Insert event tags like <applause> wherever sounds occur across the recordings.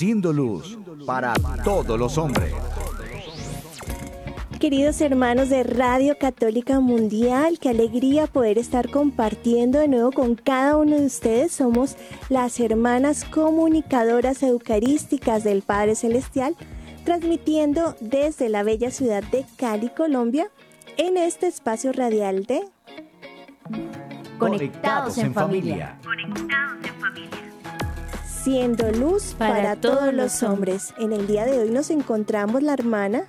Siendo luz para todos los hombres. Queridos hermanos de Radio Católica Mundial, qué alegría poder estar compartiendo de nuevo con cada uno de ustedes. Somos las hermanas comunicadoras eucarísticas del Padre Celestial, transmitiendo desde la bella ciudad de Cali, Colombia, en este espacio radial de Conectados en familia. Siendo luz para, todos los hombres. En el día de hoy nos encontramos la hermana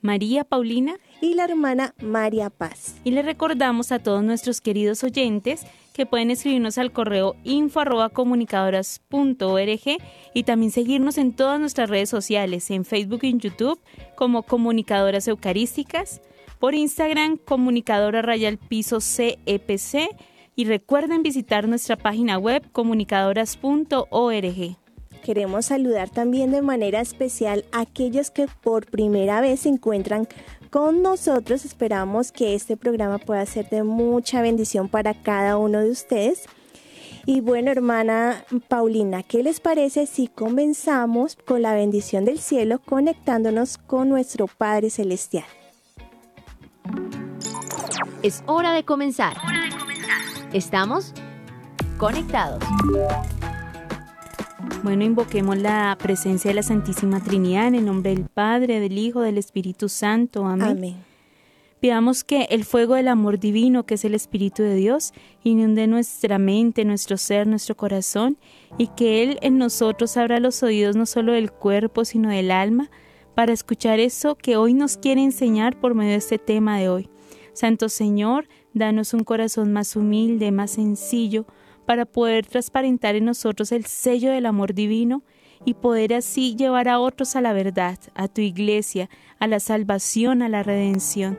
María Paulina y la hermana María Paz. y le recordamos a todos nuestros queridos oyentes que pueden escribirnos al correo info arroba comunicadoras.org y también seguirnos en todas nuestras redes sociales, en Facebook y en YouTube como Comunicadoras Eucarísticas, por Instagram Comunicadora Rayal Piso CEPC y recuerden visitar nuestra página web comunicadoras.org. Queremos saludar también de manera especial a aquellos que por primera vez se encuentran con nosotros. Esperamos que este programa pueda ser de mucha bendición para cada uno de ustedes. Y bueno, hermana Paulina, ¿qué les parece si comenzamos con la bendición del cielo conectándonos con nuestro Padre Celestial? Es hora de comenzar. Estamos conectados. Bueno, invoquemos la presencia de la Santísima Trinidad en el nombre del Padre, del Hijo, del Espíritu Santo. Amén. Amén. Pidamos que el fuego del amor divino, que es el Espíritu de Dios, inunde nuestra mente, nuestro ser, nuestro corazón, y que Él en nosotros abra los oídos no solo del cuerpo, sino del alma, para escuchar eso que hoy nos quiere enseñar por medio de este tema de hoy. Santo Señor, danos un corazón más humilde, más sencillo, para poder transparentar en nosotros el sello del amor divino y poder así llevar a otros a la verdad, a tu iglesia, a la salvación, a la redención.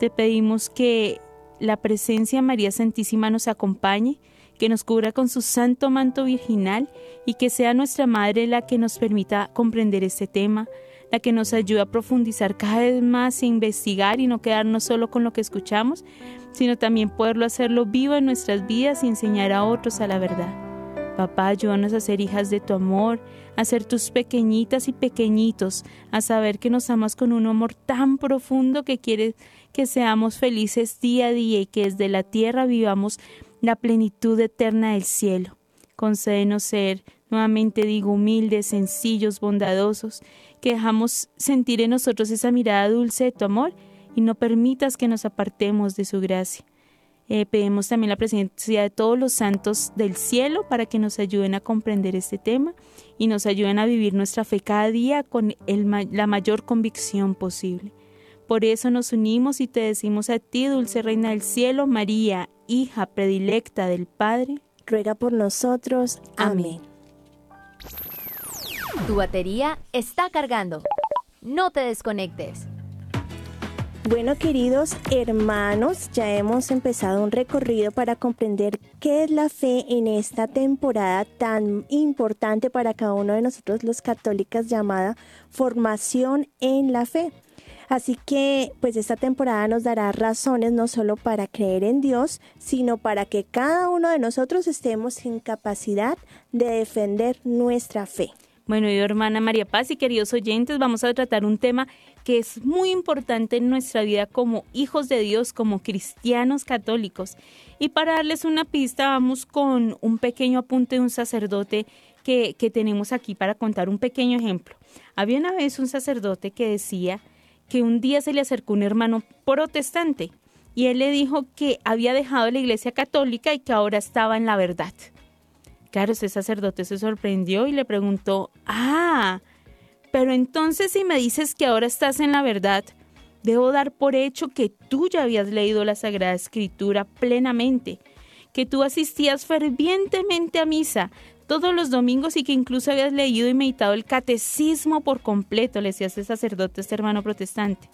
Te pedimos que la presencia de María Santísima nos acompañe, que nos cubra con su santo manto virginal y que sea nuestra Madre la que nos permita comprender este tema, la que nos ayude a profundizar cada vez más e investigar y no quedarnos solo con lo que escuchamos, sino también poderlo hacerlo vivo en nuestras vidas y enseñar a otros a la verdad. Papá, ayúdanos a ser hijas de tu amor, a ser tus pequeñitas y pequeñitos, a saber que nos amas con un amor tan profundo que quieres que seamos felices día a día y que desde la tierra vivamos la plenitud eterna del cielo. Concédenos ser, nuevamente digo, humildes, sencillos, bondadosos, que dejamos sentir en nosotros esa mirada dulce de tu amor y no permitas que nos apartemos de su gracia. Eh, pedimos también la presencia de todos los santos del cielo para que nos ayuden a comprender este tema y nos ayuden a vivir nuestra fe cada día con el la mayor convicción posible. Por eso nos unimos y te decimos a ti, dulce Reina del Cielo, María, hija predilecta del Padre. Ruega por nosotros. Amén. Tu batería está cargando. No te desconectes. Bueno, queridos hermanos, ya hemos empezado un recorrido para comprender qué es la fe en esta temporada tan importante para cada uno de nosotros los católicos llamada formación en la fe. Así que, pues esta temporada nos dará razones no solo para creer en Dios, sino para que cada uno de nosotros estemos en capacidad de defender nuestra fe. Bueno, yo, hermana María Paz y queridos oyentes, vamos a tratar un tema que es muy importante en nuestra vida como hijos de Dios, como cristianos católicos. Y para darles una pista, vamos con un pequeño apunte de un sacerdote que, que tenemos aquí para contar un pequeño ejemplo. Había una vez un sacerdote que decía que un día se le acercó un hermano protestante y él le dijo que había dejado la iglesia católica y que ahora estaba en la verdad. Claro, ese sacerdote se sorprendió y le preguntó, ah, pero entonces si me dices que ahora estás en la verdad, debo dar por hecho que tú ya habías leído la Sagrada Escritura plenamente, que tú asistías fervientemente a misa todos los domingos y que incluso habías leído y meditado el catecismo por completo, le decía ese sacerdote, este hermano protestante.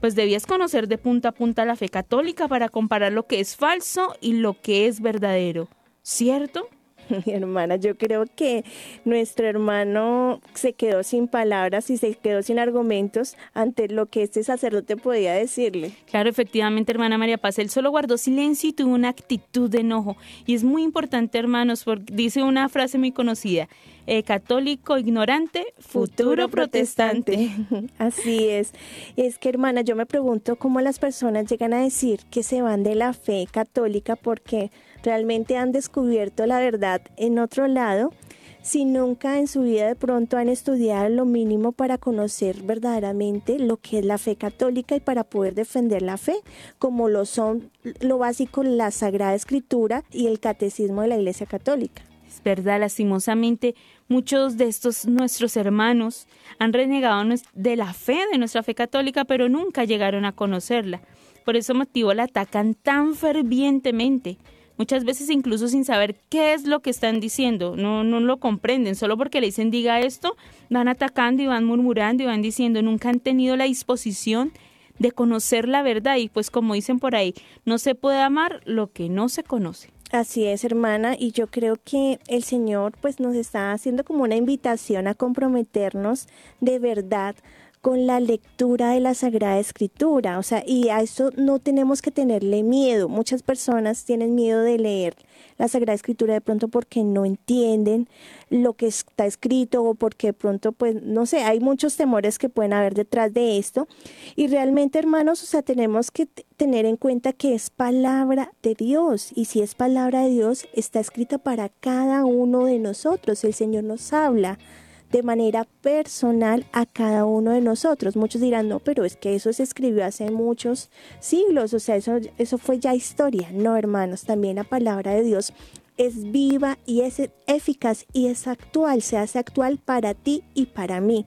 Pues debías conocer de punta a punta la fe católica para comparar lo que es falso y lo que es verdadero, ¿cierto? <laughs> Mi hermana, yo creo que nuestro hermano se quedó sin palabras y se quedó sin argumentos ante lo que este sacerdote podía decirle. Claro, efectivamente, hermana María Paz, él solo guardó silencio y tuvo una actitud de enojo. Y es muy importante, hermanos, porque dice una frase muy conocida, eh, católico ignorante, futuro, protestante. <laughs> Así es. Es que, hermana, yo me pregunto cómo las personas llegan a decir que se van de la fe católica porque realmente han descubierto la verdad en otro lado, si nunca en su vida de pronto han estudiado lo mínimo para conocer verdaderamente lo que es la fe católica y para poder defender la fe, como lo son lo básico la Sagrada Escritura y el Catecismo de la Iglesia Católica. Es verdad, lastimosamente, muchos de estos nuestros hermanos han renegado de la fe, de nuestra fe católica, pero nunca llegaron a conocerla. Por ese motivo la atacan tan fervientemente muchas veces incluso sin saber qué es lo que están diciendo, no, no lo comprenden, solo porque le dicen diga esto, van atacando y van murmurando y van diciendo, nunca han tenido la disposición de conocer la verdad y pues como dicen por ahí, no se puede amar lo que no se conoce. Así es, hermana, y yo creo que el Señor pues nos está haciendo como una invitación a comprometernos de verdad con la lectura de la Sagrada Escritura. O sea, y a eso no tenemos que tenerle miedo. Muchas personas tienen miedo de leer la Sagrada Escritura de pronto porque no entienden lo que está escrito o porque de pronto, pues, no sé, hay muchos temores que pueden haber detrás de esto. Y realmente, hermanos, o sea, tenemos que tener en cuenta que es palabra de Dios. Y si es palabra de Dios, está escrita para cada uno de nosotros. El Señor nos habla de manera personal a cada uno de nosotros. Muchos dirán, no, pero es que eso se escribió hace muchos siglos, o sea, eso, eso fue ya historia. No, hermanos, también la palabra de Dios es viva y es eficaz y es actual, se hace actual para ti y para mí.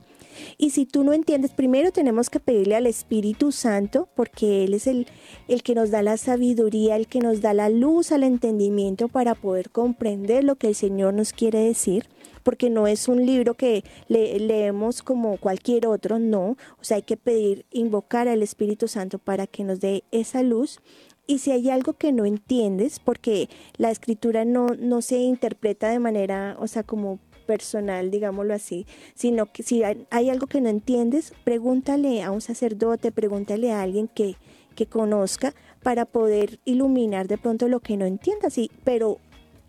Y si tú no entiendes, primero tenemos que pedirle al Espíritu Santo, porque Él es el, el que nos da la sabiduría, el que nos da la luz al entendimiento para poder comprender lo que el Señor nos quiere decir porque no es un libro que leemos como cualquier otro, no. O sea, hay que pedir, invocar al Espíritu Santo para que nos dé esa luz. Y si hay algo que no entiendes, porque la escritura no, no se interpreta de manera, o sea, como personal, digámoslo así, sino que si hay, algo que no entiendes, pregúntale a un sacerdote, pregúntale a alguien que, que conozca para poder iluminar de pronto lo que no entiendas, sí, pero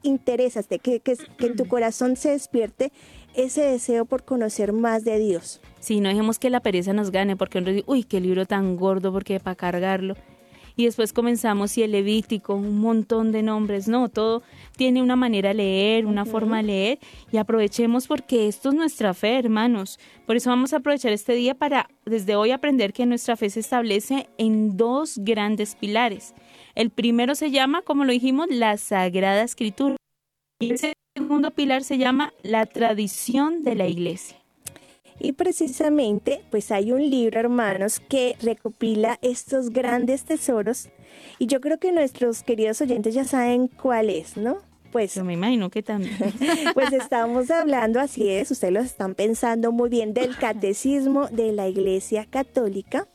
interésate, que, que, que en tu corazón se despierte ese deseo por conocer más de Dios. Sí, no dejemos que la pereza nos gane, porque uno dice, uy, qué libro tan gordo, porque para cargarlo. Y después comenzamos y el Levítico, un montón de nombres, no, todo tiene una manera de leer, una forma de leer, y aprovechemos porque esto es nuestra fe, hermanos. Por eso vamos a aprovechar este día para desde hoy aprender que nuestra fe se establece en dos grandes pilares. El primero se llama, como lo dijimos, la Sagrada Escritura. Y el segundo pilar se llama la tradición de la iglesia. Y precisamente, pues hay un libro, hermanos, que recopila estos grandes tesoros. Y yo creo que nuestros queridos oyentes ya saben cuál es, ¿no? Pues, yo me imagino que también. <laughs> Pues estamos hablando, así es, ustedes lo están pensando muy bien, del catecismo de la Iglesia Católica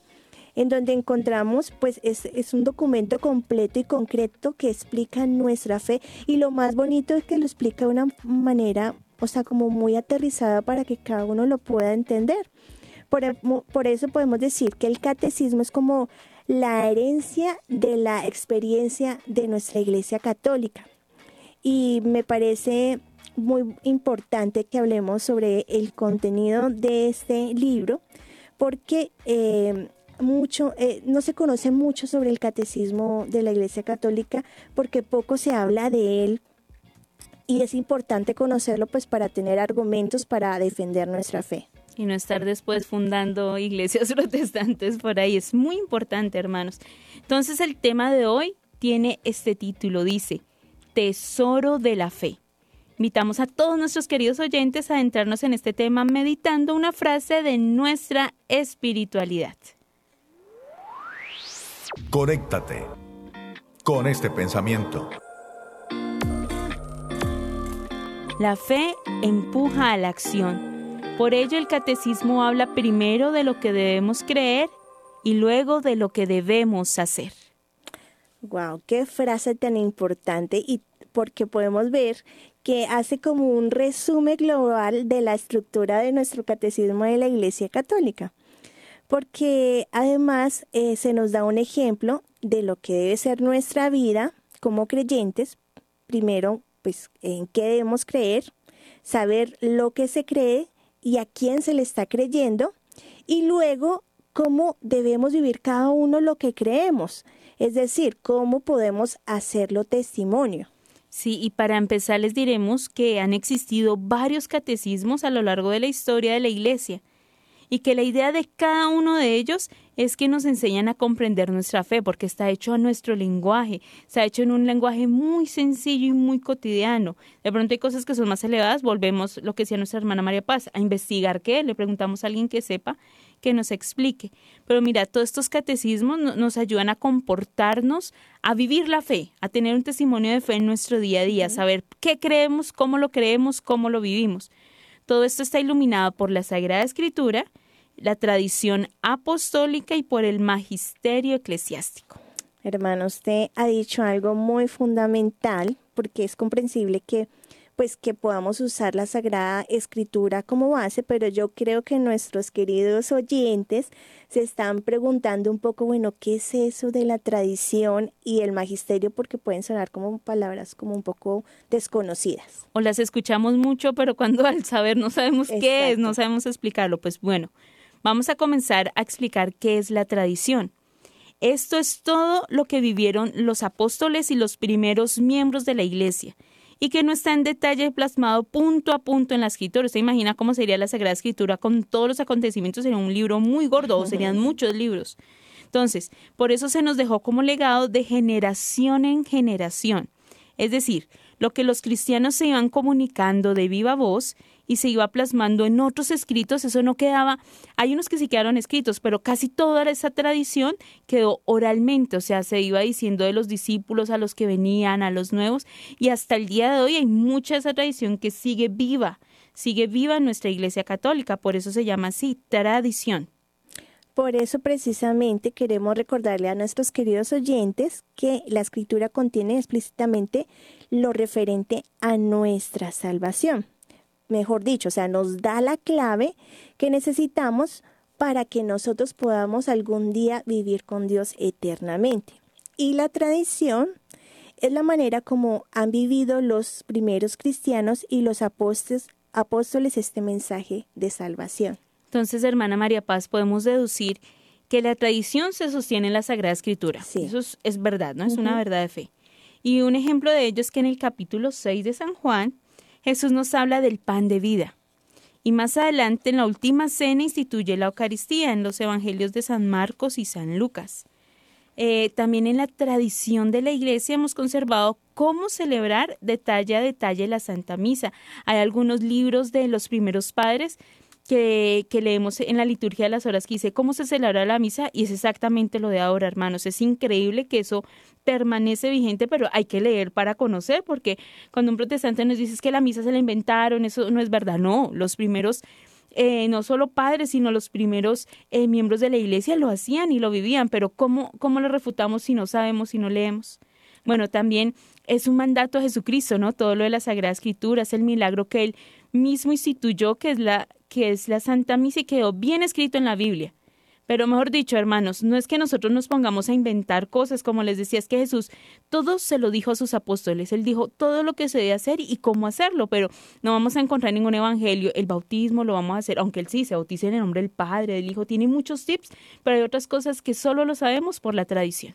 en donde encontramos, pues es, es, un documento completo y concreto que explica nuestra fe y lo más bonito es que lo explica de una manera, o sea, como muy aterrizada para que cada uno lo pueda entender. Por, por eso podemos decir que el catecismo es como la herencia de la experiencia de nuestra Iglesia Católica. Y me parece muy importante que hablemos sobre el contenido de este libro porque eh, mucho, eh, no se conoce mucho sobre el catecismo de la Iglesia Católica porque poco se habla de él y es importante conocerlo pues para tener argumentos para defender nuestra fe. Y no estar después fundando iglesias <laughs> protestantes por ahí. Es muy importante, hermanos. Entonces el tema de hoy tiene este título, dice, Tesoro de la Fe. Invitamos a todos nuestros queridos oyentes a adentrarnos en este tema meditando una frase de nuestra espiritualidad. Conéctate con este pensamiento. La fe empuja a la acción. Por ello el catecismo habla primero de lo que debemos creer y luego de lo que debemos hacer. Wow, qué frase tan importante y porque podemos ver que hace como un resumen global de la estructura de nuestro catecismo de la Iglesia Católica. Porque además eh, se nos da un ejemplo de lo que debe ser nuestra vida como creyentes. Primero, pues en qué debemos creer, saber lo que se cree y a quién se le está creyendo. Y luego, cómo debemos vivir cada uno lo que creemos. Es decir, cómo podemos hacerlo testimonio. Sí, y para empezar les diremos que han existido varios catecismos a lo largo de la historia de la Iglesia y que la idea de cada uno de ellos es que nos enseñan a comprender nuestra fe, porque está hecho a nuestro lenguaje, está hecho en un lenguaje muy sencillo y muy cotidiano. De pronto hay cosas que son más elevadas, volvemos lo que decía nuestra hermana María Paz, a investigar qué, le preguntamos a alguien que sepa, que nos explique. Pero mira, todos estos catecismos nos ayudan a comportarnos, a vivir la fe, a tener un testimonio de fe en nuestro día a día, saber qué creemos, cómo lo creemos, cómo lo vivimos. Todo esto está iluminado por la Sagrada Escritura, la tradición apostólica y por el magisterio eclesiástico. Hermano, usted ha dicho algo muy fundamental porque es comprensible que pues que podamos usar la Sagrada Escritura como base, pero yo creo que nuestros queridos oyentes se están preguntando un poco, bueno, ¿qué es eso de la tradición y el magisterio? Porque pueden sonar como palabras como un poco desconocidas. O las escuchamos mucho, pero cuando al saber no sabemos qué es, no sabemos explicarlo. Pues bueno, vamos a comenzar a explicar qué es la tradición. Esto es todo lo que vivieron los apóstoles y los primeros miembros de la Iglesia y que no está en detalle plasmado punto a punto en la escritura. Usted imagina cómo sería la Sagrada Escritura con todos los acontecimientos en un libro muy gordo, o serían muchos libros. Entonces, por eso se nos dejó como legado de generación en generación. Es decir, lo que los cristianos se iban comunicando de viva voz y se iba plasmando en otros escritos, eso no quedaba, hay unos que sí quedaron escritos, pero casi toda esa tradición quedó oralmente, o sea, se iba diciendo de los discípulos a los que venían, a los nuevos, y hasta el día de hoy hay mucha esa tradición que sigue viva, sigue viva en nuestra Iglesia Católica, por eso se llama así, tradición. Por eso precisamente queremos recordarle a nuestros queridos oyentes que la escritura contiene explícitamente lo referente a nuestra salvación mejor dicho, o sea, nos da la clave que necesitamos para que nosotros podamos algún día vivir con Dios eternamente. Y la tradición es la manera como han vivido los primeros cristianos y los apóstoles, apóstoles este mensaje de salvación. Entonces, hermana María Paz, podemos deducir que la tradición se sostiene en la Sagrada Escritura. Sí. Eso es, verdad, ¿no? Es una verdad de fe. Y un ejemplo de ello es que en el capítulo 6 de San Juan, Jesús nos habla del pan de vida. Y más adelante, en la última cena, instituye la Eucaristía en los Evangelios de San Marcos y San Lucas. Eh, también en la tradición de la Iglesia hemos conservado cómo celebrar detalle a detalle la Santa Misa. Hay algunos libros de los primeros padres que, leemos en la liturgia de las horas que dice cómo se celebra la misa y es exactamente lo de ahora, hermanos. Es increíble que eso permanece vigente, pero hay que leer para conocer, porque cuando un protestante nos dice que la misa se la inventaron, eso no es verdad. No, los primeros eh, no solo padres, sino los primeros eh, miembros de la iglesia lo hacían y lo vivían, pero ¿cómo, ¿cómo lo refutamos si no sabemos, si no leemos? Bueno, también es un mandato a Jesucristo, ¿no? Todo lo de la Sagrada Escritura es el milagro que él mismo instituyó, que es la que es la Santa Misa y quedó bien escrito en la Biblia. Pero mejor dicho, hermanos, no es que nosotros nos pongamos a inventar cosas, como les decía, es que Jesús todo se lo dijo a sus apóstoles, él dijo todo lo que se debe hacer y cómo hacerlo, pero no vamos a encontrar ningún evangelio, el bautismo lo vamos a hacer, aunque él sí se bautice en el nombre del Padre, del Hijo, tiene muchos tips, pero hay otras cosas que solo lo sabemos por la tradición.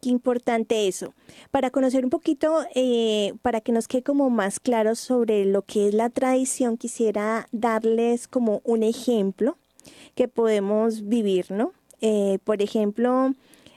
Qué importante eso. Para conocer un poquito, eh, para que nos quede como más claro sobre lo que es la tradición, quisiera darles como un ejemplo que podemos vivir, ¿no? Eh, por ejemplo,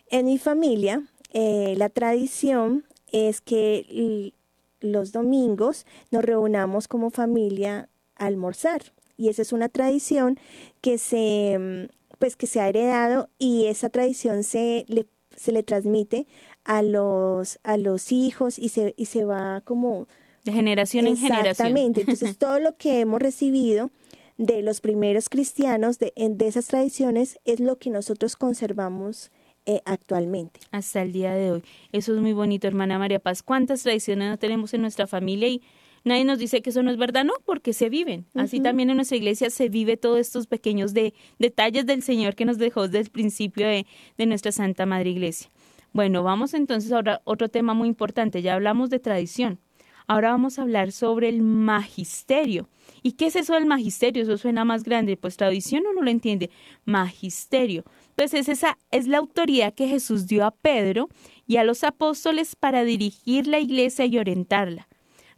en mi familia, eh, la tradición es que los domingos nos reunamos como familia a almorzar. Y esa es una tradición que se pues que se ha heredado y esa tradición se le se le transmite a los, a los hijos y se, y se va como De generación en generación. Exactamente. Entonces, <laughs> todo lo que hemos recibido de los primeros cristianos, de, de esas tradiciones, es lo que nosotros conservamos eh, actualmente. Hasta el día de hoy. Eso es muy bonito, hermana María Paz. ¿Cuántas tradiciones no tenemos en nuestra familia? Y nadie nos dice que eso no es verdad, no, porque se viven. Así también en nuestra iglesia se vive todos estos pequeños de, detalles del Señor que nos dejó desde el principio de, de nuestra Santa Madre Iglesia. Bueno, vamos entonces ahora a otro tema muy importante. Ya hablamos de tradición. Ahora vamos a hablar sobre el magisterio. ¿Y qué es eso del magisterio? Eso suena más grande. Pues tradición uno lo entiende. Magisterio. Pues es esa, es la autoridad que Jesús dio a Pedro y a los apóstoles para dirigir la iglesia y orientarla.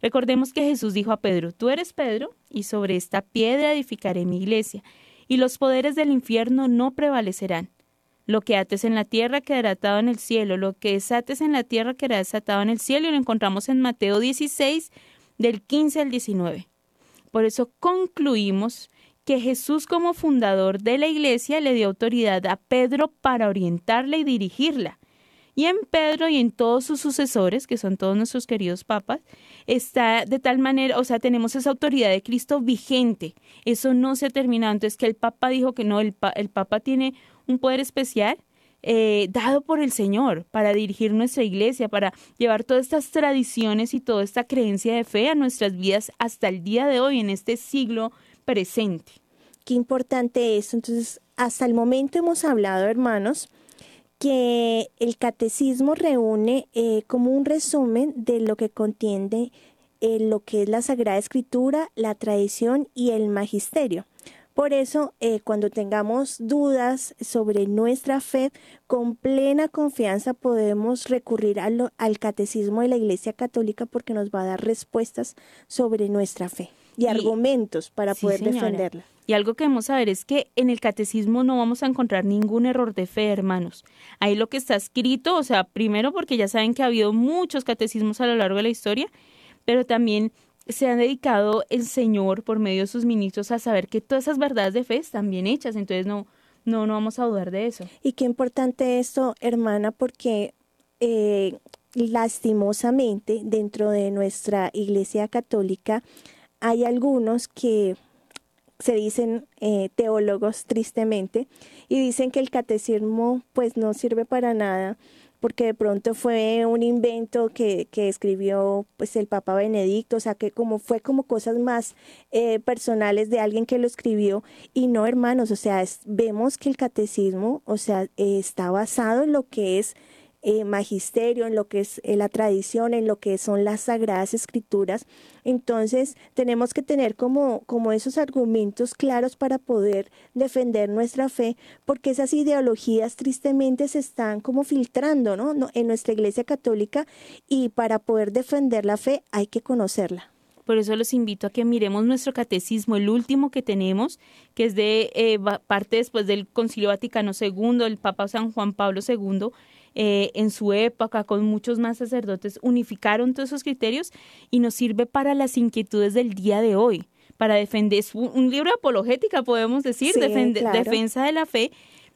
Recordemos que Jesús dijo a Pedro, tú eres Pedro, y sobre esta piedra edificaré mi iglesia, y los poderes del infierno no prevalecerán. Lo que ates en la tierra quedará atado en el cielo, lo que desates en la tierra quedará desatado en el cielo, y lo encontramos en Mateo 16, del 15 al 19. Por eso concluimos que Jesús como fundador de la iglesia le dio autoridad a Pedro para orientarla y dirigirla. Y en Pedro y en todos sus sucesores, que son todos nuestros queridos papas, está de tal manera, o sea, tenemos esa autoridad de Cristo vigente. Eso no se ha terminado. Entonces, que el Papa dijo que no, el, el Papa tiene un poder especial eh, dado por el Señor para dirigir nuestra iglesia, para llevar todas estas tradiciones y toda esta creencia de fe a nuestras vidas hasta el día de hoy, en este siglo presente. Qué importante es. Entonces, hasta el momento hemos hablado, hermanos, que el catecismo reúne eh, como un resumen de lo que contiene eh, lo que es la Sagrada Escritura, la tradición y el magisterio. Por eso, eh, cuando tengamos dudas sobre nuestra fe, con plena confianza podemos recurrir al, catecismo de la Iglesia Católica porque nos va a dar respuestas sobre nuestra fe y, argumentos para poder defenderla. Y algo que debemos saber es que en el catecismo no vamos a encontrar ningún error de fe, hermanos. Ahí lo que está escrito, o sea, primero porque ya saben que ha habido muchos catecismos a lo largo de la historia, pero también se ha dedicado el Señor por medio de sus ministros a saber que todas esas verdades de fe están bien hechas, entonces no, no, no vamos a dudar de eso. Y qué importante esto, hermana, porque eh, lastimosamente dentro de nuestra Iglesia Católica hay algunos que se dicen eh, teólogos tristemente y dicen que el catecismo pues no sirve para nada porque de pronto fue un invento que, que escribió pues el Papa Benedicto, o sea que como fue como cosas más eh, personales de alguien que lo escribió y no hermanos, o sea, vemos que el catecismo, o sea, eh, está basado en lo que es eh, magisterio, en lo que es eh, la tradición, en lo que son las sagradas escrituras. Entonces tenemos que tener como, como esos argumentos claros para poder defender nuestra fe, porque esas ideologías tristemente se están como filtrando ¿no? en nuestra iglesia católica y para poder defender la fe hay que conocerla. Por eso los invito a que miremos nuestro catecismo, el último que tenemos, que es de eh, parte después del Concilio Vaticano II, el Papa San Juan Pablo II, eh, en su época con muchos más sacerdotes, unificaron todos esos criterios y nos sirve para las inquietudes del día de hoy, para defender, un libro de apologética, podemos decir, defensa de la fe.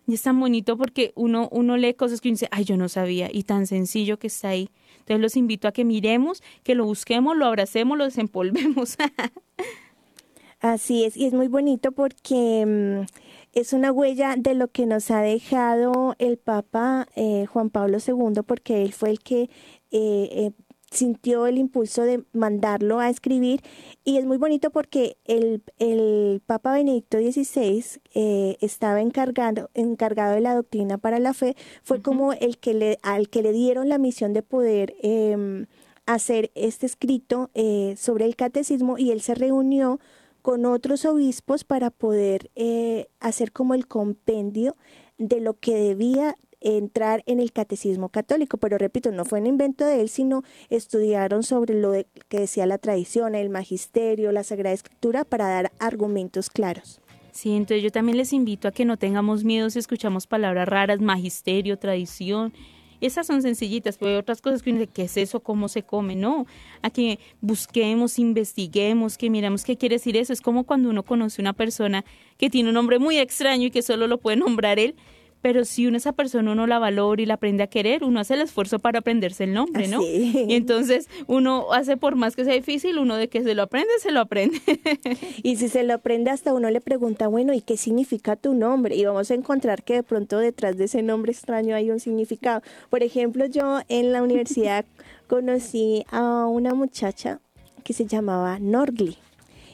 Y es tan bonito porque uno, uno lee cosas que uno dice, ay, yo no sabía, y tan sencillo que está ahí. Entonces los invito a que miremos, que lo busquemos, lo abracemos, lo desempolvemos. <laughs> Así es, y es muy bonito porque mm, es una huella de lo que nos ha dejado el Papa eh, Juan Pablo II, porque él fue el que eh, eh, sintió el impulso de mandarlo a escribir. Y es muy bonito porque el, el Papa Benedicto XVI estaba encargado, encargado de la doctrina para la fe, fue como el que le, al que le dieron la misión de poder em, hacer este escrito sobre el catecismo y él se reunió con otros obispos para poder eh, hacer como el compendio de lo que debía entrar en el catecismo católico. Pero repito, no fue un invento de él, sino estudiaron sobre lo que decía la tradición, el magisterio, la Sagrada Escritura, para dar argumentos claros. Sí, entonces yo también les invito a que no tengamos miedo si escuchamos palabras raras, magisterio, tradición, esas son sencillitas, pero hay otras cosas que uno dice, ¿qué es eso? ¿Cómo se come? No, a que busquemos, investiguemos, que miramos qué quiere decir eso. Es como cuando uno conoce una persona que tiene un nombre muy extraño y que solo lo puede nombrar él, pero si uno esa persona uno la valora y la aprende a querer, uno hace el esfuerzo para aprenderse el nombre, ¿no? Y entonces uno hace por más que sea difícil, uno de que se lo aprende, se lo aprende. <laughs> y si se lo aprende hasta uno le pregunta, bueno, ¿y qué significa tu nombre? Y vamos a encontrar que de pronto detrás de ese nombre extraño hay un significado. Por ejemplo, yo en la universidad <laughs> conocí a una muchacha que se llamaba Norgli.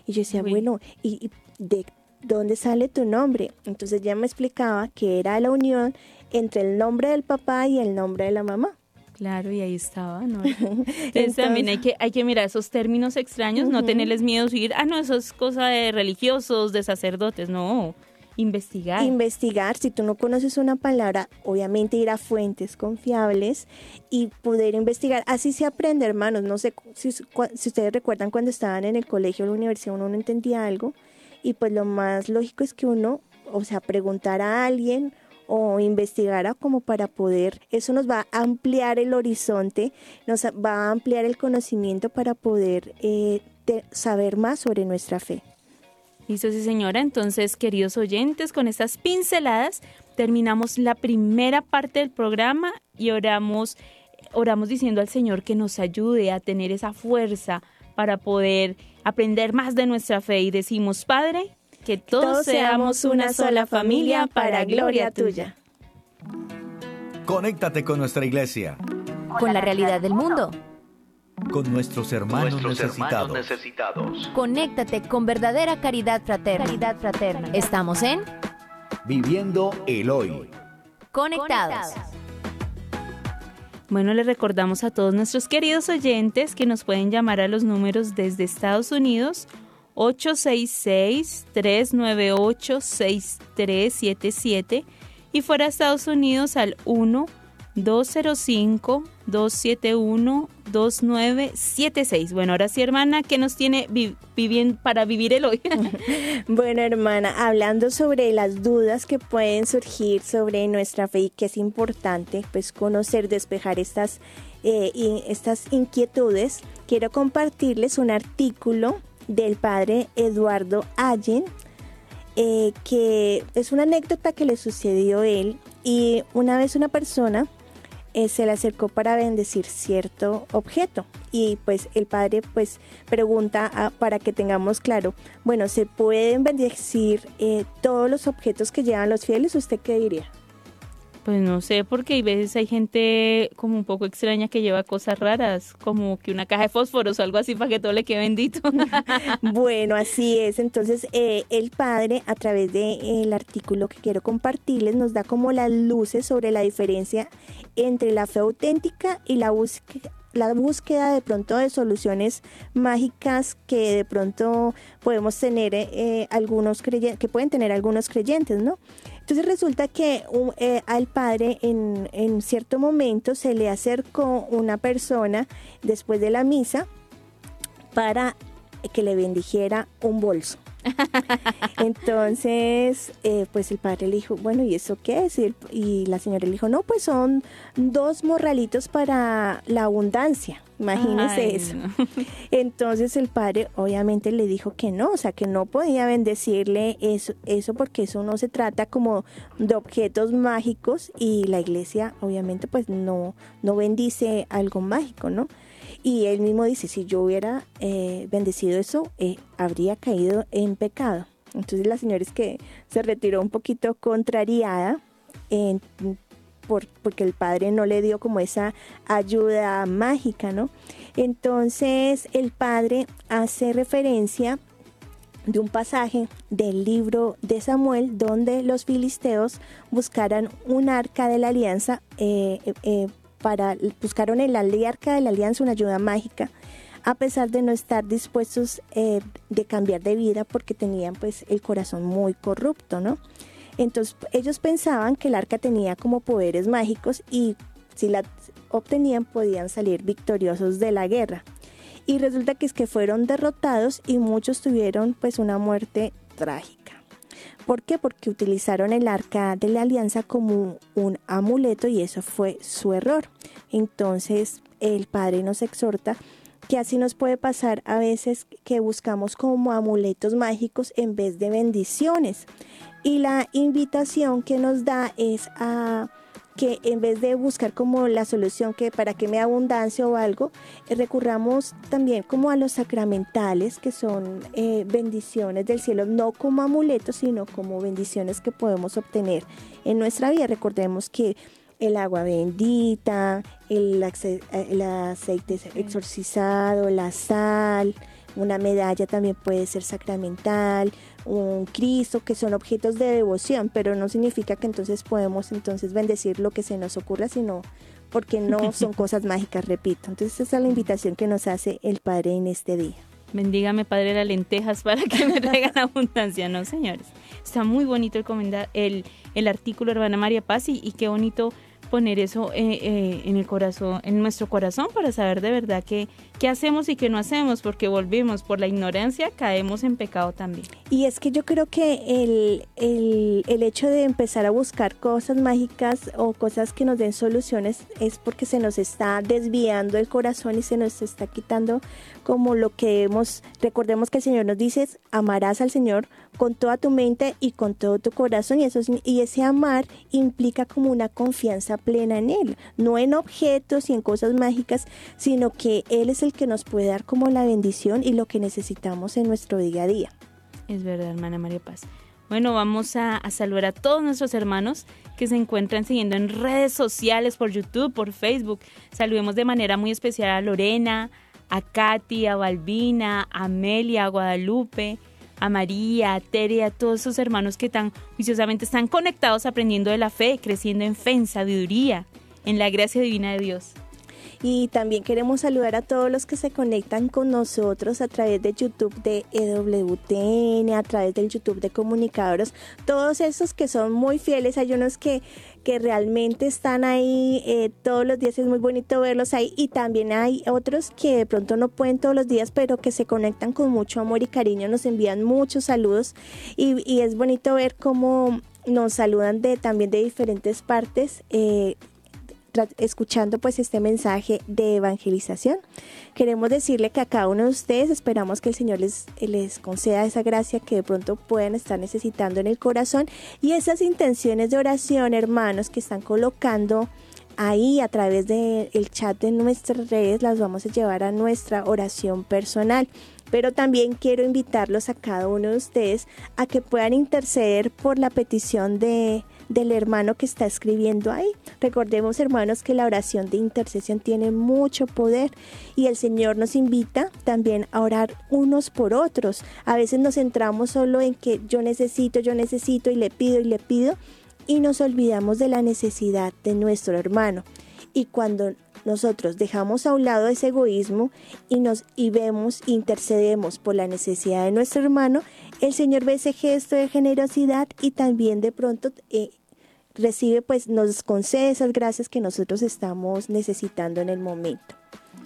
Y yo decía, bueno, ¿y de ¿dónde sale tu nombre? Entonces ya me explicaba que era la unión entre el nombre del papá y el nombre de la mamá. Claro, y ahí estaba, ¿no? <laughs> Entonces, también hay que, hay que mirar esos términos extraños, no tenerles miedo ir, ah, no, eso es cosa de religiosos, de sacerdotes, no, investigar. Investigar, si tú no conoces una palabra, obviamente ir a fuentes confiables y poder investigar. Así se aprende, hermanos, no sé si, si ustedes recuerdan cuando estaban en el colegio o la universidad, uno no entendía algo, y pues lo más lógico es que uno, o sea, preguntara a alguien o investigara como para poder, eso nos va a ampliar el horizonte, nos va a ampliar el conocimiento para poder eh, saber más sobre nuestra fe. Listo, sí señora. Entonces, queridos oyentes, con estas pinceladas terminamos la primera parte del programa y oramos, oramos diciendo al Señor que nos ayude a tener esa fuerza para poder aprender más de nuestra fe y decimos, Padre, que todos, seamos una sola familia para gloria tuya. Conéctate con nuestra iglesia. Con la realidad del mundo. Con nuestros hermanos, necesitados. Conéctate con verdadera caridad fraterna. Caridad fraterna. Estamos en Viviendo el Hoy. Conectados. Bueno, le recordamos a todos nuestros queridos oyentes que nos pueden llamar a los números desde Estados Unidos 866-398-6377 y fuera de Estados Unidos al 1 205-271-2976. Bueno, ahora sí, hermana, ¿qué nos tiene para vivir el hoy? <laughs> bueno, hermana, hablando sobre las dudas que pueden surgir sobre nuestra fe y que es importante, pues conocer, despejar estas, eh, estas inquietudes, quiero compartirles un artículo del padre Eduardo Allen, eh, que es una anécdota que le sucedió a él y una vez una persona eh, se le acercó para bendecir cierto objeto y pues el padre pues pregunta ah, para que tengamos claro, bueno, ¿se pueden bendecir eh, todos los objetos que llevan los fieles? ¿Usted qué diría? Pues no sé, porque hay veces hay gente como un poco extraña que lleva cosas raras, como que una caja de fósforos o algo así para que todo le quede bendito. <laughs> bueno, así es. Entonces, eh, el padre, a través del el artículo que quiero compartirles, nos da como las luces sobre la diferencia entre la fe auténtica y la búsqueda la búsqueda de pronto de soluciones mágicas que de pronto podemos tener eh, algunos creyentes, que pueden tener algunos creyentes, ¿no? Entonces resulta que eh, al padre en, en cierto momento se le acercó una persona después de la misa para que le bendijera un bolso. Entonces, eh, pues el padre le dijo, bueno, ¿y eso qué es? Y, la señora le dijo, no, pues son dos morralitos para la abundancia. Imagínese eso. <laughs> Entonces el padre obviamente le dijo que no, o sea, que no podía bendecirle eso, eso porque eso no se trata como de objetos mágicos y la iglesia obviamente pues no, no bendice algo mágico, ¿no? Y él mismo dice, si yo hubiera eh, bendecido eso, eh, habría caído en pecado. Entonces la señora es que se retiró un poquito contrariada por, porque el padre no le dio como esa ayuda mágica, ¿no? Entonces el padre hace referencia de un pasaje del libro de Samuel donde los filisteos buscaran un arca de la alianza eh, para, buscaron en la arca de la alianza una ayuda mágica, a pesar de no estar dispuestos eh, de cambiar de vida porque tenían pues el corazón muy corrupto, ¿no? Entonces ellos pensaban que el arca tenía como poderes mágicos y si la obtenían podían salir victoriosos de la guerra. Y resulta que es que fueron derrotados y muchos tuvieron pues una muerte trágica. ¿Por qué? Porque utilizaron el arca de la alianza como un amuleto y eso fue su error. Entonces el Padre nos exhorta que así nos puede pasar a veces que buscamos como amuletos mágicos en vez de bendiciones. Y la invitación que nos da es a que en vez de buscar como la solución que para que me abundancia o algo, eh, recurramos también como a los sacramentales, que son eh, bendiciones del cielo, no como amuletos, sino como bendiciones que podemos obtener en nuestra vida. Recordemos que el agua bendita, el, el aceite exorcizado, la sal, una medalla también puede ser sacramental, un Cristo, que son objetos de devoción, pero no significa que entonces podemos entonces bendecir lo que se nos ocurra, sino porque no <laughs> son cosas mágicas, repito. Entonces esa es la invitación que nos hace el Padre en este día. Bendígame, Padre, las lentejas para que me traigan <laughs> abundancia, ¿no, señores? Está muy bonito el, el, el artículo, hermana María Paz, y, y qué bonito poner eso eh, eh, en el corazón, en nuestro corazón para saber de verdad qué, qué hacemos y qué no hacemos, porque volvimos por la ignorancia, caemos en pecado también. Y es que yo creo que el, el, el hecho de empezar a buscar cosas mágicas o cosas que nos den soluciones es porque se nos está desviando el corazón y se nos está quitando como lo que hemos, recordemos que el Señor nos dice, amarás al Señor con toda tu mente y con todo tu corazón y, eso, y ese amar implica como una confianza plena en Él, no en objetos y en cosas mágicas, sino que Él es el que nos puede dar como la bendición y lo que necesitamos en nuestro día a día. Es verdad, hermana María Paz. Bueno, vamos a, saludar a todos nuestros hermanos que se encuentran siguiendo en redes sociales, por YouTube, por Facebook. Saludemos de manera muy especial a Lorena, a Katy, a Balbina, a Amelia, a Guadalupe, a María, a Tere, a todos esos hermanos que tan juiciosamente están conectados aprendiendo de la fe, creciendo en fe, en sabiduría, en la gracia divina de Dios. Y también queremos saludar a todos los que se conectan con nosotros a través de YouTube de EWTN, a través del YouTube de Comunicadores, todos esos que son muy fieles, hay unos que, que realmente están ahí eh, todos los días, es muy bonito verlos ahí. Y también hay otros que de pronto no pueden todos los días, pero que se conectan con mucho amor y cariño, nos envían muchos saludos. Y, y es bonito ver cómo nos saludan de también de diferentes partes. Eh, escuchando pues este mensaje de evangelización. Queremos decirle que a cada uno de ustedes esperamos que el Señor les, les conceda esa gracia que de pronto puedan estar necesitando en el corazón y esas intenciones de oración, hermanos, que están colocando ahí a través del el chat de nuestras redes, las vamos a llevar a nuestra oración personal pero también quiero invitarlos a cada uno de ustedes a que puedan interceder por la petición de del hermano que está escribiendo ahí. Recordemos, hermanos, que la oración de intercesión tiene mucho poder y el Señor nos invita también a orar unos por otros. A veces nos centramos solo en que yo necesito, yo necesito y le pido y le pido y nos olvidamos de la necesidad de nuestro hermano. Y cuando nosotros dejamos a un lado ese egoísmo y nos y vemos, intercedemos por la necesidad de nuestro hermano, el Señor ve ese gesto de generosidad y también de pronto eh, recibe, pues nos concede esas gracias que nosotros estamos necesitando en el momento.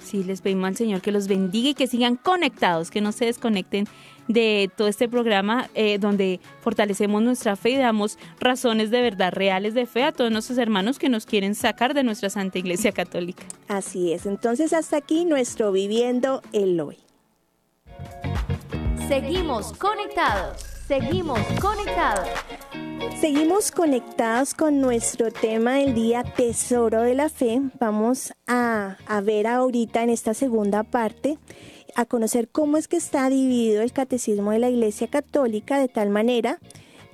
Sí, les pedimos al Señor que los bendiga y que sigan conectados, que no se desconecten de todo este programa eh, donde fortalecemos nuestra fe y damos razones de verdad reales de fe a todos nuestros hermanos que nos quieren sacar de nuestra Santa Iglesia Católica. Así es, entonces hasta aquí nuestro Viviendo el Hoy. Seguimos conectados, seguimos conectados. Seguimos conectados con nuestro tema del día Tesoro de la Fe. Vamos a, a, ver ahorita en esta segunda parte a conocer cómo es que está dividido el catecismo de la Iglesia Católica de tal manera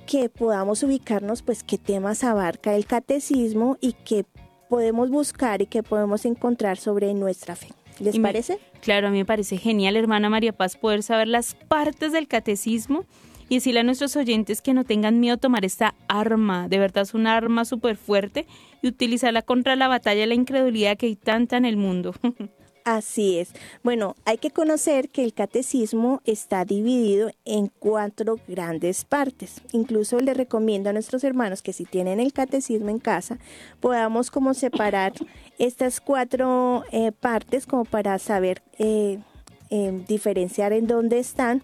que podamos ubicarnos pues qué temas abarca el catecismo y qué podemos buscar y qué podemos encontrar sobre nuestra fe. ¿Les parece? claro, a mí me parece genial, hermana María Paz, poder saber las partes del catecismo y decirle a nuestros oyentes que no tengan miedo a tomar esta arma. De verdad es una arma súper fuerte y utilizarla contra la batalla de la incredulidad que hay tanta en el mundo. <laughs> Así es. Bueno, hay que conocer que el catecismo está dividido en cuatro grandes partes. Incluso le recomiendo a nuestros hermanos que si tienen el catecismo en casa, podamos como separar estas cuatro eh, partes como para saber eh, eh, diferenciar en dónde están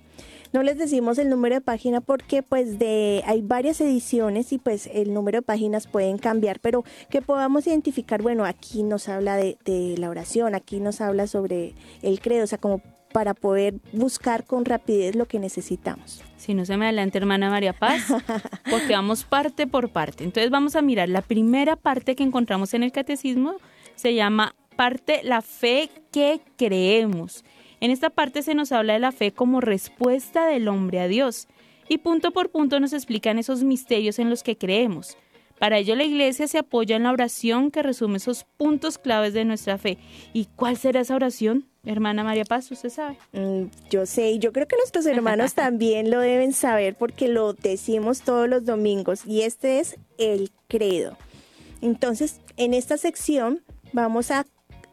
no les decimos el número de página porque pues de hay varias ediciones y pues el número de páginas pueden cambiar, pero que podamos identificar, bueno, aquí nos habla de, de la oración, aquí nos habla sobre el credo, o sea, como para poder buscar con rapidez lo que necesitamos. Si no se me adelante, hermana María Paz, <laughs> porque vamos parte por parte. Entonces vamos a mirar la primera parte que encontramos en el catecismo, se llama parte la fe que creemos. En esta parte se nos habla de la fe como respuesta del hombre a Dios y punto por punto nos explican esos misterios en los que creemos. Para ello la iglesia se apoya en la oración que resume esos puntos claves de nuestra fe. ¿Y cuál será esa oración? Hermana María Paz, ¿usted sabe? Mm, yo sé, y yo creo que nuestros hermanos <laughs> también lo deben saber porque lo decimos todos los domingos y este es el credo. Entonces, en esta sección vamos a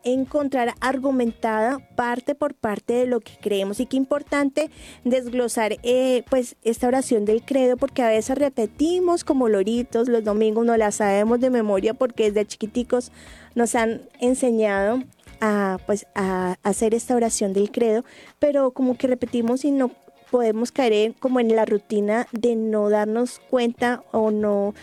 encontrar argumentada parte por parte de lo que creemos y qué importante desglosar eh, pues esta oración del credo porque a veces repetimos como loritos los domingos no la sabemos de memoria porque desde chiquiticos nos han enseñado a pues a hacer esta oración del credo pero como que repetimos y no podemos caer como en la rutina de no darnos cuenta o no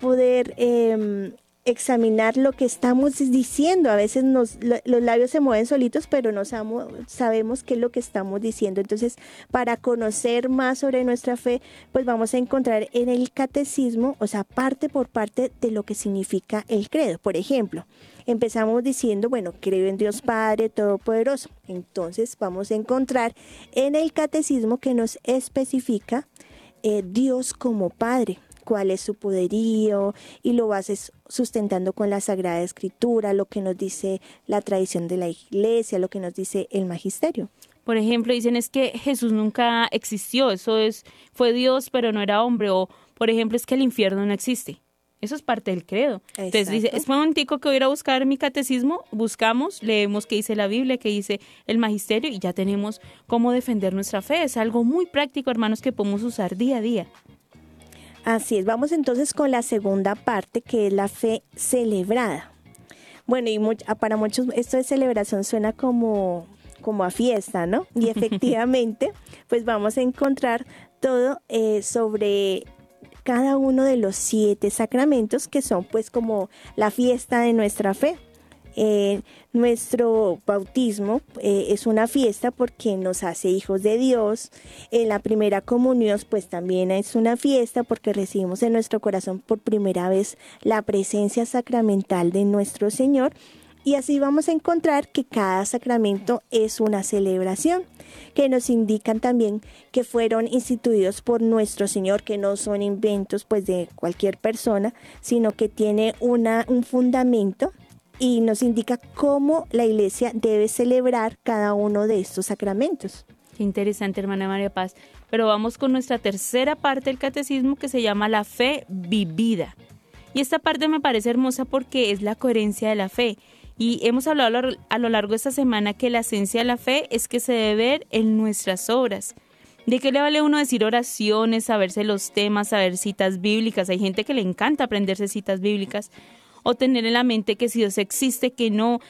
poder eh, examinar lo que estamos diciendo. A veces nos, los labios se mueven solitos, pero no sabemos, qué es lo que estamos diciendo. Entonces, para conocer más sobre nuestra fe, pues vamos a encontrar en el catecismo, o sea, parte por parte de lo que significa el credo. Por ejemplo, empezamos diciendo, bueno, creo en Dios Padre Todopoderoso. Entonces, vamos a encontrar en el catecismo que nos especifica eh, Dios como Padre cuál es su poderío y lo vas sustentando con la Sagrada Escritura, lo que nos dice la tradición de la iglesia, lo que nos dice el magisterio. Por ejemplo, dicen es que Jesús nunca existió, eso es fue Dios, pero no era hombre o por ejemplo es que el infierno no existe. Eso es parte del credo. Entonces dice, es un momentico que voy a ir a buscar mi catecismo, buscamos, leemos qué dice la Biblia, qué dice el magisterio y ya tenemos cómo defender nuestra fe. Es algo muy práctico, hermanos, que podemos usar día a día. Así es, vamos entonces con la segunda parte que es la fe celebrada. Bueno, y ah, para muchos esto de celebración suena como, como a fiesta, ¿no? Y <laughs> efectivamente, pues vamos a encontrar todo eh, sobre cada uno de los siete sacramentos que son pues como la fiesta de nuestra fe. Eh, nuestro bautismo eh, es una fiesta porque nos hace hijos de Dios. En la primera comunión pues también es una fiesta porque recibimos en nuestro corazón por primera vez la presencia sacramental de nuestro Señor. Y así vamos a encontrar que cada sacramento es una celebración, que nos indican también que fueron instituidos por nuestro Señor, que no son inventos pues de cualquier persona, sino que tiene una, un fundamento y nos indica cómo la iglesia debe celebrar cada uno de estos sacramentos. Qué interesante, hermana María Paz. Pero vamos con nuestra tercera parte del catecismo que se llama la fe vivida. Y esta parte me parece hermosa porque es la coherencia de la fe. Y hemos hablado a lo largo de esta semana que la esencia de la fe es que se debe ver en nuestras obras. ¿De qué le vale uno decir oraciones, saberse los temas, saber citas bíblicas? Hay gente que le encanta aprenderse citas bíblicas, o tener en la mente que si Dios existe, que no,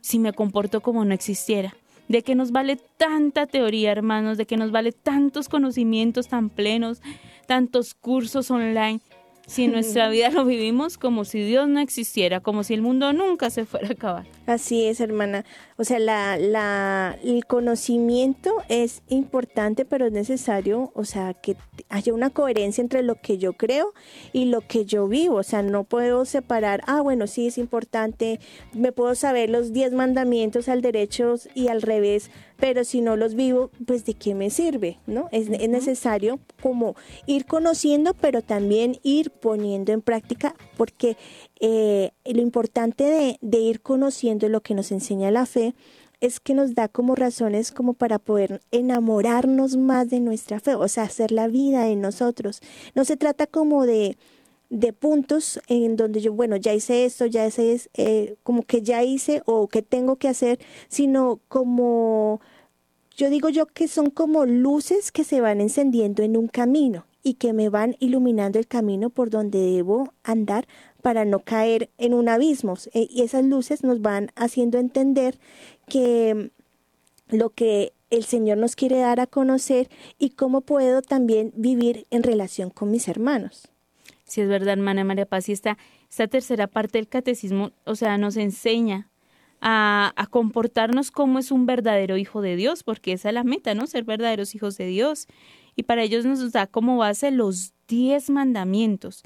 si me comporto como no existiera. De que nos vale tanta teoría, hermanos, de que nos vale tantos conocimientos tan plenos, tantos cursos online, si nuestra vida lo vivimos como si Dios no existiera, como si el mundo nunca se fuera a acabar. Así es, hermana. O sea, la, la, el conocimiento es importante, pero es necesario, o sea, que haya una coherencia entre lo que yo creo y lo que yo vivo. O sea, no puedo separar, ah, bueno, sí es importante, me puedo saber los diez mandamientos al derecho y al revés, pero si no los vivo, pues de qué me sirve, ¿no? Es, es necesario como ir conociendo, pero también ir poniendo en práctica, porque eh, lo importante de, ir conociendo lo que nos enseña la fe es que nos da como razones como para poder enamorarnos más de nuestra fe, o sea, hacer la vida en nosotros. No se trata como de, de puntos en donde yo, bueno, ya hice esto, ya hice, eh, como que ya hice o que tengo que hacer, sino como, yo digo yo que son como luces que se van encendiendo en un camino y que me van iluminando el camino por donde debo andar para no caer en un abismo. Eh, y esas luces nos van haciendo entender que lo que el Señor nos quiere dar a conocer y cómo puedo también vivir en relación con mis hermanos. Sí, es verdad, hermana María Paz, y esta, esta tercera parte del catecismo, o sea, nos enseña a, a, comportarnos como es un verdadero hijo de Dios, porque esa es la meta, ¿no? Ser verdaderos hijos de Dios. Y para ellos nos da como base los diez mandamientos.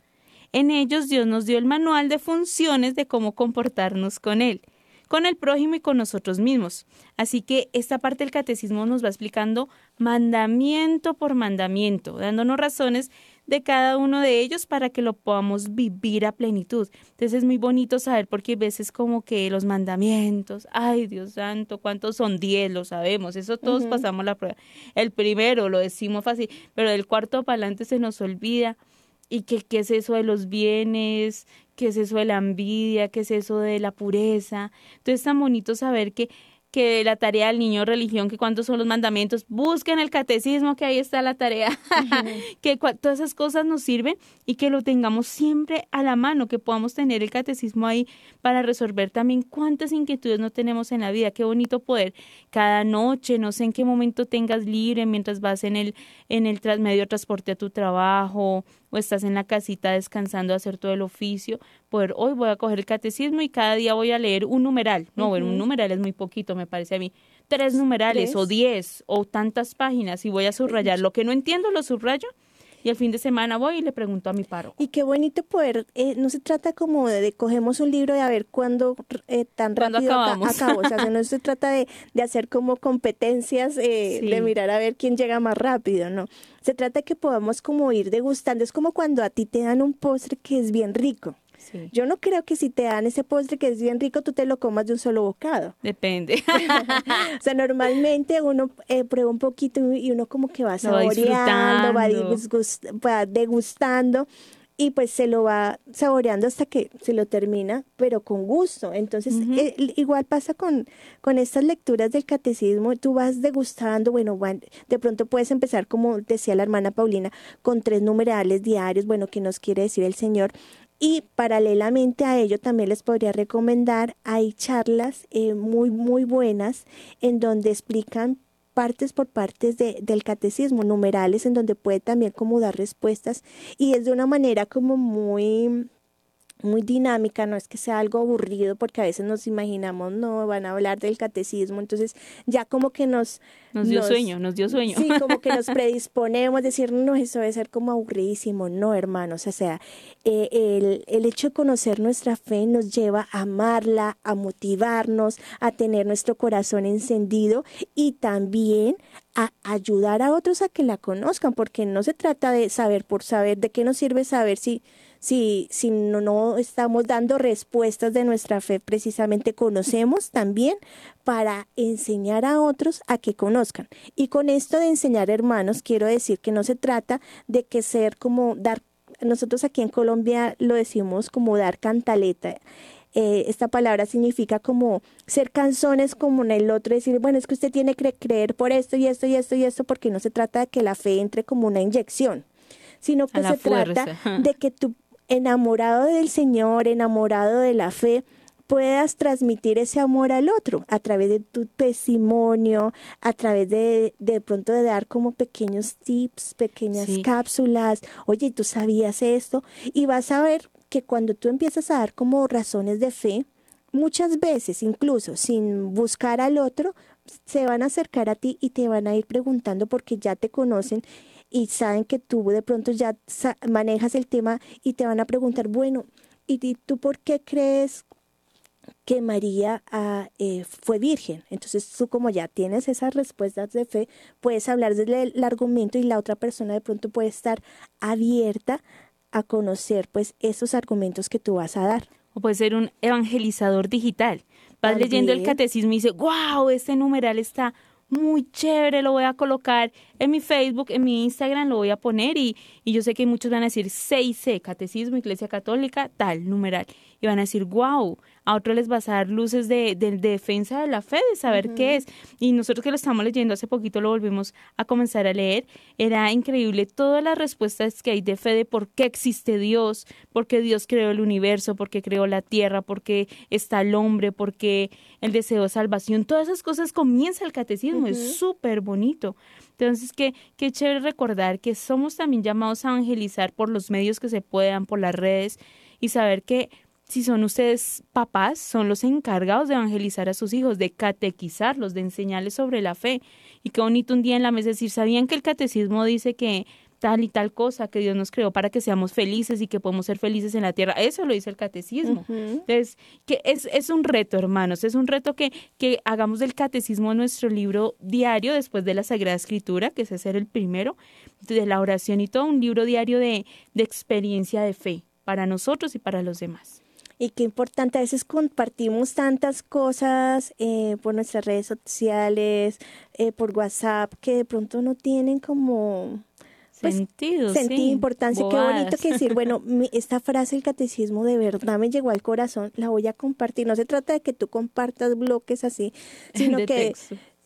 En ellos Dios nos dio el manual de funciones de cómo comportarnos con Él, con el prójimo y con nosotros mismos. Así que esta parte del catecismo nos va explicando mandamiento por mandamiento, dándonos razones de cada uno de ellos para que lo podamos vivir a plenitud. Entonces es muy bonito saber porque a veces como que los mandamientos, ay Dios santo, ¿cuántos son? Diez, lo sabemos, eso todos pasamos la prueba. El primero lo decimos fácil, pero del cuarto para adelante se nos olvida. ¿Y qué, qué es eso de los bienes? ¿Qué es eso de la envidia? ¿Qué es eso de la pureza? Entonces es tan bonito saber que que la tarea del niño religión, que cuántos son los mandamientos, busquen el catecismo, que ahí está la tarea, <laughs> que todas esas cosas nos sirven y que lo tengamos siempre a la mano, que podamos tener el catecismo ahí para resolver también cuántas inquietudes no tenemos en la vida. Qué bonito poder cada noche, no sé en qué momento tengas libre mientras vas en el, en el medio de transporte a tu trabajo o estás en la casita descansando a hacer todo el oficio, poder hoy voy a coger el catecismo y cada día voy a leer un numeral. No, bueno, un numeral es muy poquito, me parece a mí. Tres numerales o diez o tantas páginas y voy a subrayar. Lo que no entiendo lo subrayo y el fin de semana voy y le pregunto a mi paro. Y qué bonito poder, eh, no se trata como de, cogemos un libro y a ver cuándo eh, tan rápido acabamos? acabo, o sea, <laughs> no se trata de, de hacer como competencias, eh, de mirar a ver quién llega más rápido, ¿no? Se trata de que podamos como ir degustando, es como cuando a ti te dan un postre que es bien rico. Yo no creo que si te dan ese postre que es bien rico, tú te lo comas de un solo bocado. Depende. <laughs> o sea, normalmente uno eh, prueba un poquito y uno como que va saboreando, va, va degustando y pues se lo va saboreando hasta que se lo termina, pero con gusto. Entonces, eh, igual pasa con, con estas lecturas del catecismo, tú vas degustando, bueno, de pronto puedes empezar, como decía la hermana Paulina, con tres numerales diarios, bueno, ¿qué nos quiere decir el Señor? Y paralelamente a ello también les podría recomendar, hay charlas eh, muy, muy buenas en donde explican partes por partes de, del catecismo, numerales en donde puede también como dar respuestas y es de una manera como muy muy dinámica, no es que sea algo aburrido porque a veces nos imaginamos, no, van a hablar del catecismo, entonces ya como que nos... Nos dio sueño, nos dio sueño. Sí, como que nos <laughs> predisponemos a decir, no, eso debe ser como aburridísimo, no, hermanos, o sea, eh, el, el hecho de conocer nuestra fe nos lleva a amarla, a motivarnos, a tener nuestro corazón encendido y también a ayudar a otros a que la conozcan, porque no se trata de saber por saber, de qué nos sirve saber si si, si no, no estamos dando respuestas de nuestra fe, precisamente conocemos también para enseñar a otros a que conozcan. Y con esto de enseñar hermanos, quiero decir que no se trata de que ser como dar, nosotros aquí en Colombia lo decimos como dar cantaleta. Eh, esta palabra significa como ser canzones como en el otro, decir, bueno, es que usted tiene que creer por esto y esto y esto y esto, porque no se trata de que la fe entre como una inyección, sino que se trata de que tú enamorado del Señor, enamorado de la fe, puedas transmitir ese amor al otro a través de tu testimonio, a través de de pronto de dar como pequeños tips, pequeñas cápsulas, oye, tú sabías esto, y vas a ver que cuando tú empiezas a dar como razones de fe, muchas veces incluso sin buscar al otro, se van a acercar a ti y te van a ir preguntando porque ya te conocen y saben que tú de pronto ya manejas el tema y te van a preguntar, bueno, ¿y tú por qué crees que María ah, eh, fue virgen? Entonces tú como ya tienes esas respuestas de fe, puedes hablar del argumento y la otra persona de pronto puede estar abierta a conocer pues esos argumentos que tú vas a dar. O puede ser un evangelizador digital. Vas leyendo el catecismo y dice, wow, este numeral está muy chévere, lo voy a colocar en mi Facebook, en mi Instagram, lo voy a poner y, y yo sé que muchos van a decir 6C, Catecismo, Iglesia Católica, tal, numeral. Y van a decir, wow, a otros les vas a dar luces de, defensa de la fe, de saber qué es. Y nosotros que lo estamos leyendo hace poquito, lo volvimos a comenzar a leer, era increíble todas las respuestas que hay de fe de por qué existe Dios, por qué Dios creó el universo, por qué creó la tierra, por qué está el hombre, por qué el deseo de salvación. Todas esas cosas comienza el catecismo, es súper bonito. Entonces, qué, qué chévere recordar que somos también llamados a evangelizar por los medios que se puedan, por las redes, y saber que si son ustedes papás, son los encargados de evangelizar a sus hijos, de catequizarlos, de enseñarles sobre la fe. Y qué bonito un día en la mesa decir, ¿sabían que el catecismo dice que tal y tal cosa, que Dios nos creó para que seamos felices y que podemos ser felices en la tierra? Eso lo dice el catecismo. Entonces, que es, es un reto, hermanos, es un reto que, que hagamos del catecismo nuestro libro diario después de la Sagrada Escritura, que es ser el primero, de la oración y todo, un libro diario de, de experiencia de fe para nosotros y para los demás. Y qué importante, a veces compartimos tantas cosas eh, por nuestras redes sociales, eh, por WhatsApp, que de pronto no tienen como pues, sentido, sentido, sí. importancia. Qué bonito que decir, bueno, <laughs> esta frase del catecismo de verdad me llegó al corazón, la voy a compartir. No se trata de que tú compartas bloques así, <laughs> sino que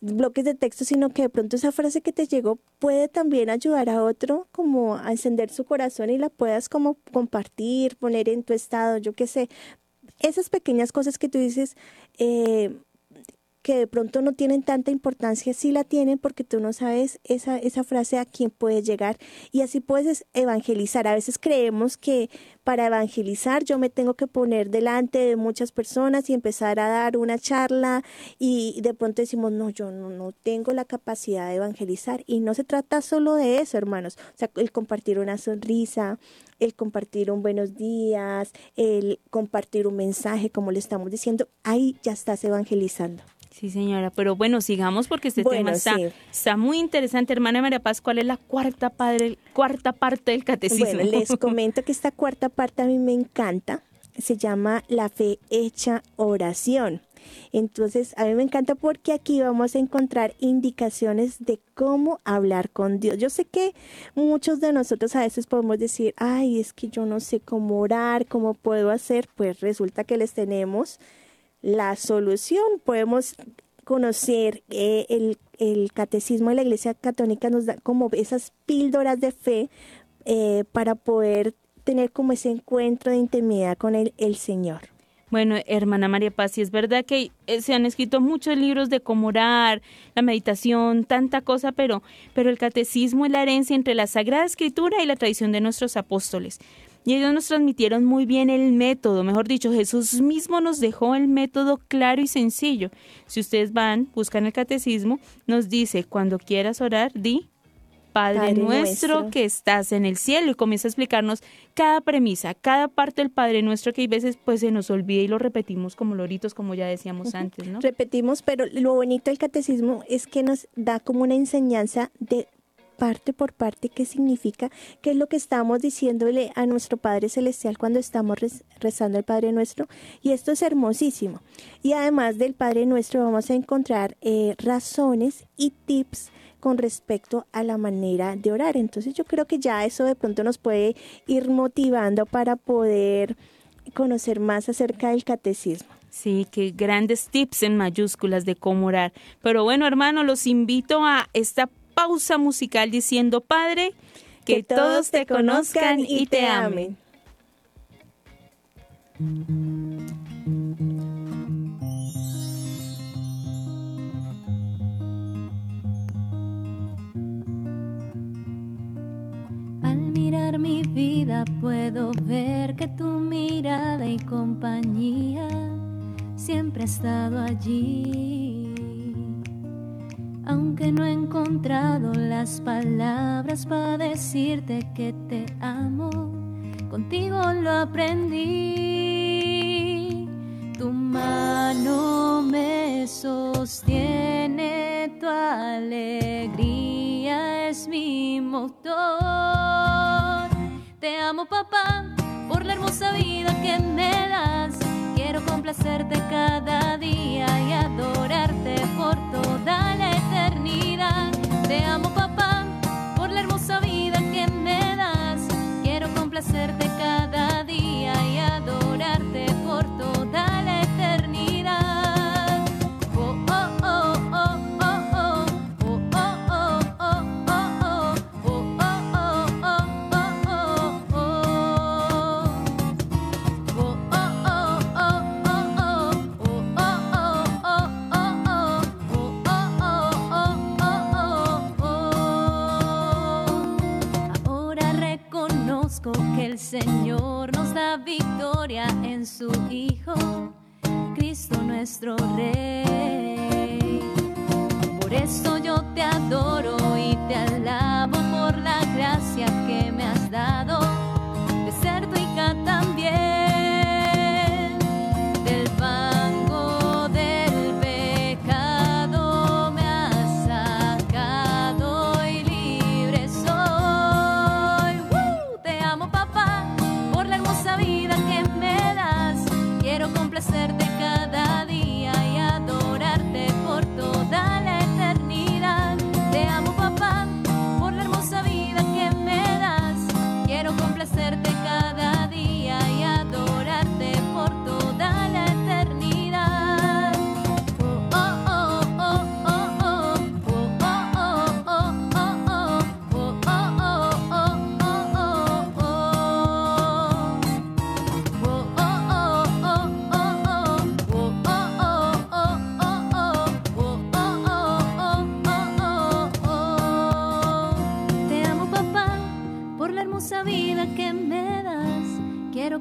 bloques de texto, sino que de pronto esa frase que te llegó puede también ayudar a otro como a encender su corazón y la puedas como compartir, poner en tu estado, yo qué sé. Esas pequeñas cosas que tú dices, eh, que de pronto no tienen tanta importancia, sí la tienen porque tú no sabes esa, esa frase a quién puede llegar y así puedes evangelizar. A veces creemos que para evangelizar yo me tengo que poner delante de muchas personas y empezar a dar una charla y de pronto decimos, no, yo no, no tengo la capacidad de evangelizar y no se trata solo de eso, hermanos. O sea, el compartir una sonrisa, el compartir un buenos días, el compartir un mensaje, como le estamos diciendo, ahí ya estás evangelizando. Sí, señora, pero bueno, sigamos porque este tema está, está, muy interesante. Hermana María Paz, ¿cuál es la cuarta, padre, cuarta parte del catecismo? Bueno, les <laughs> comento que esta cuarta parte a mí me encanta. Se llama la fe hecha oración. Entonces, a mí me encanta porque aquí vamos a encontrar indicaciones de cómo hablar con Dios. Yo sé que muchos de nosotros a veces podemos decir, ay, es que yo no sé cómo orar, cómo puedo hacer. Pues resulta que les tenemos la solución. Podemos conocer eh, el, el, catecismo de la Iglesia Católica nos da como esas píldoras de fe eh, para poder tener como ese encuentro de intimidad con el, el Señor. Bueno, hermana María Paz, y es verdad que eh, se han escrito muchos libros de cómo orar, la meditación, tanta cosa, pero, pero el catecismo es la herencia entre la Sagrada Escritura y la tradición de nuestros apóstoles. Y ellos nos transmitieron muy bien el método, mejor dicho, Jesús mismo nos dejó el método claro y sencillo. Si ustedes van, buscan el catecismo, nos dice, cuando quieras orar, di, Padre, nuestro, que estás en el cielo y comienza a explicarnos cada premisa, cada parte del Padre nuestro que hay veces pues se nos olvida y lo repetimos como loritos, como ya decíamos antes, ¿no? Repetimos, pero lo bonito del catecismo es que nos da como una enseñanza de parte por parte qué significa, qué es lo que estamos diciéndole a nuestro Padre Celestial cuando estamos rezando el Padre Nuestro. Y esto es hermosísimo. Y además del Padre Nuestro vamos a encontrar eh, razones y tips con respecto a la manera de orar. Entonces yo creo que ya eso de pronto nos puede ir motivando para poder conocer más acerca del catecismo. Sí, qué grandes tips en mayúsculas de cómo orar. Pero bueno, hermano, los invito a esta pausa musical diciendo, Padre, que, todos te conozcan y te amen. Al mirar mi vida puedo ver que tu mirada y compañía siempre ha estado allí aunque no he encontrado las palabras para decirte que te amo, contigo lo aprendí. Tu mano me sostiene, tu alegría es mi motor. Te amo papá por la hermosa vida que me das. Quiero complacerte cada día y adorarte por toda la 你。Señor nos da victoria en su Hijo, Cristo nuestro Rey. Por eso yo te adoro y te alabo por la gracia que me has dado de ser tu hija también. placer de cada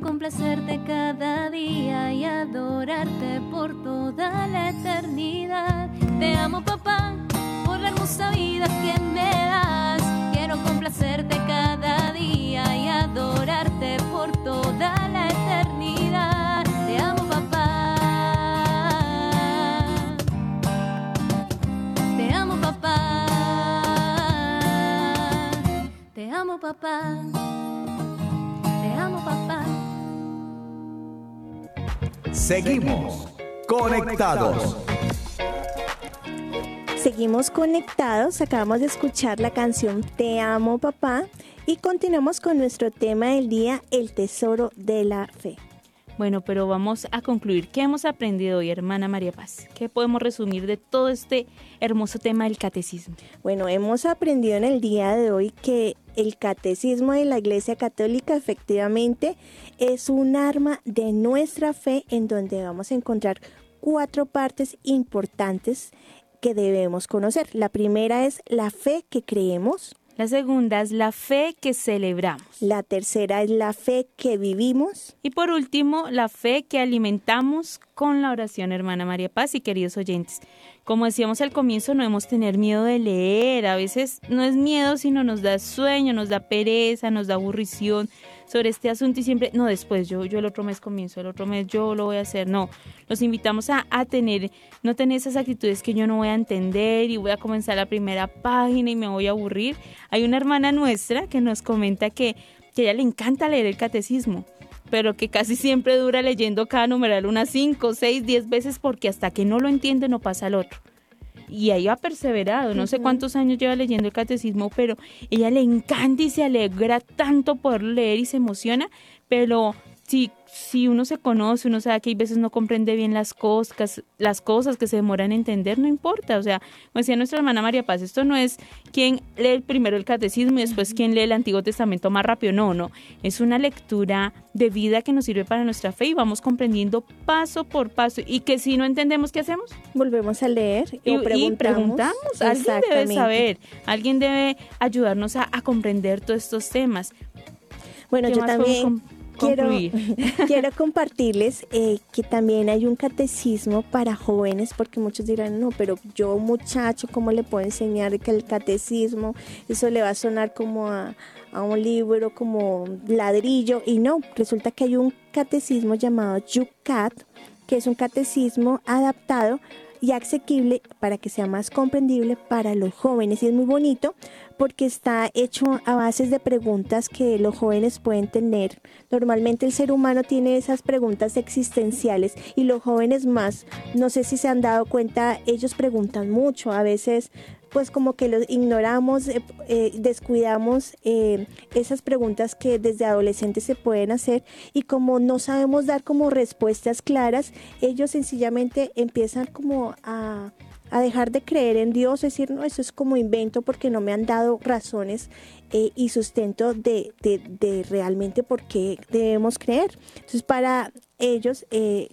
complacerte cada día y adorarte por toda la eternidad. Te amo papá por la hermosa vida que me das. Quiero complacerte cada día y adorarte por toda la eternidad. Te amo papá. Te amo papá. Te amo papá. Seguimos conectados. Seguimos conectados, acabamos de escuchar la canción Te amo papá y continuamos con nuestro tema del día, el tesoro de la fe. Bueno, pero vamos a concluir. ¿Qué hemos aprendido hoy, hermana María Paz? ¿Qué podemos resumir de todo este hermoso tema del catecismo? Bueno, hemos aprendido en el día de hoy que el catecismo de la Iglesia Católica efectivamente es un arma de nuestra fe en donde vamos a encontrar cuatro partes importantes que debemos conocer. La primera es la fe que creemos. La segunda es la fe que celebramos. La tercera es la fe que vivimos. Y por último, la fe que alimentamos con la oración, hermana María Paz y queridos oyentes. Como decíamos al comienzo, no debemos tener miedo de leer. A veces no es miedo, sino nos da sueño, nos da pereza, nos da aburrición sobre este asunto y siempre, no, después yo, yo el otro mes comienzo, el otro mes yo lo voy a hacer. No, los invitamos a, a tener, no tener esas actitudes que yo no voy a entender y voy a comenzar la primera página y me voy a aburrir. Hay una hermana nuestra que nos comenta que, que a ella le encanta leer el catecismo pero que casi siempre dura leyendo cada numeral unas 5, 6, 10 veces porque hasta que no lo entiende no pasa al otro y ahí ha perseverado, no sé cuántos años lleva leyendo el catecismo, pero ella le encanta y se alegra tanto poder leer y se emociona, pero si si uno se conoce, uno sabe que hay veces no comprende bien las cosas, las cosas que se demoran en entender, no importa. O sea, como decía nuestra hermana María Paz, esto no es quien lee primero el catecismo y después quien lee el Antiguo Testamento más rápido. No, no. Es una lectura de vida que nos sirve para nuestra fe y vamos comprendiendo paso por paso. Y que si no entendemos, ¿qué hacemos? Volvemos a leer y, preguntamos. Alguien debe saber, alguien debe ayudarnos a, comprender todos estos temas. Bueno, yo también quiero, <laughs> quiero compartirles eh, que también hay un catecismo para jóvenes, porque muchos dirán, no, pero yo muchacho, ¿cómo le puedo enseñar que el catecismo? Eso le va a sonar como a, a un libro, como ladrillo, y no, resulta que hay un catecismo llamado YUCAT, que es un catecismo adaptado y asequible para que sea más comprendible para los jóvenes. Y es muy bonito porque está hecho a bases de preguntas que los jóvenes pueden tener. Normalmente el ser humano tiene esas preguntas existenciales y los jóvenes más, no sé si se han dado cuenta, ellos preguntan mucho, a veces pues como que los ignoramos, eh, eh, descuidamos eh, esas preguntas que desde adolescentes se pueden hacer y como no sabemos dar como respuestas claras, ellos sencillamente empiezan como a, dejar de creer en Dios, decir, no, eso es como invento porque no me han dado razones y sustento de, de, de, realmente por qué debemos creer. Entonces, para ellos,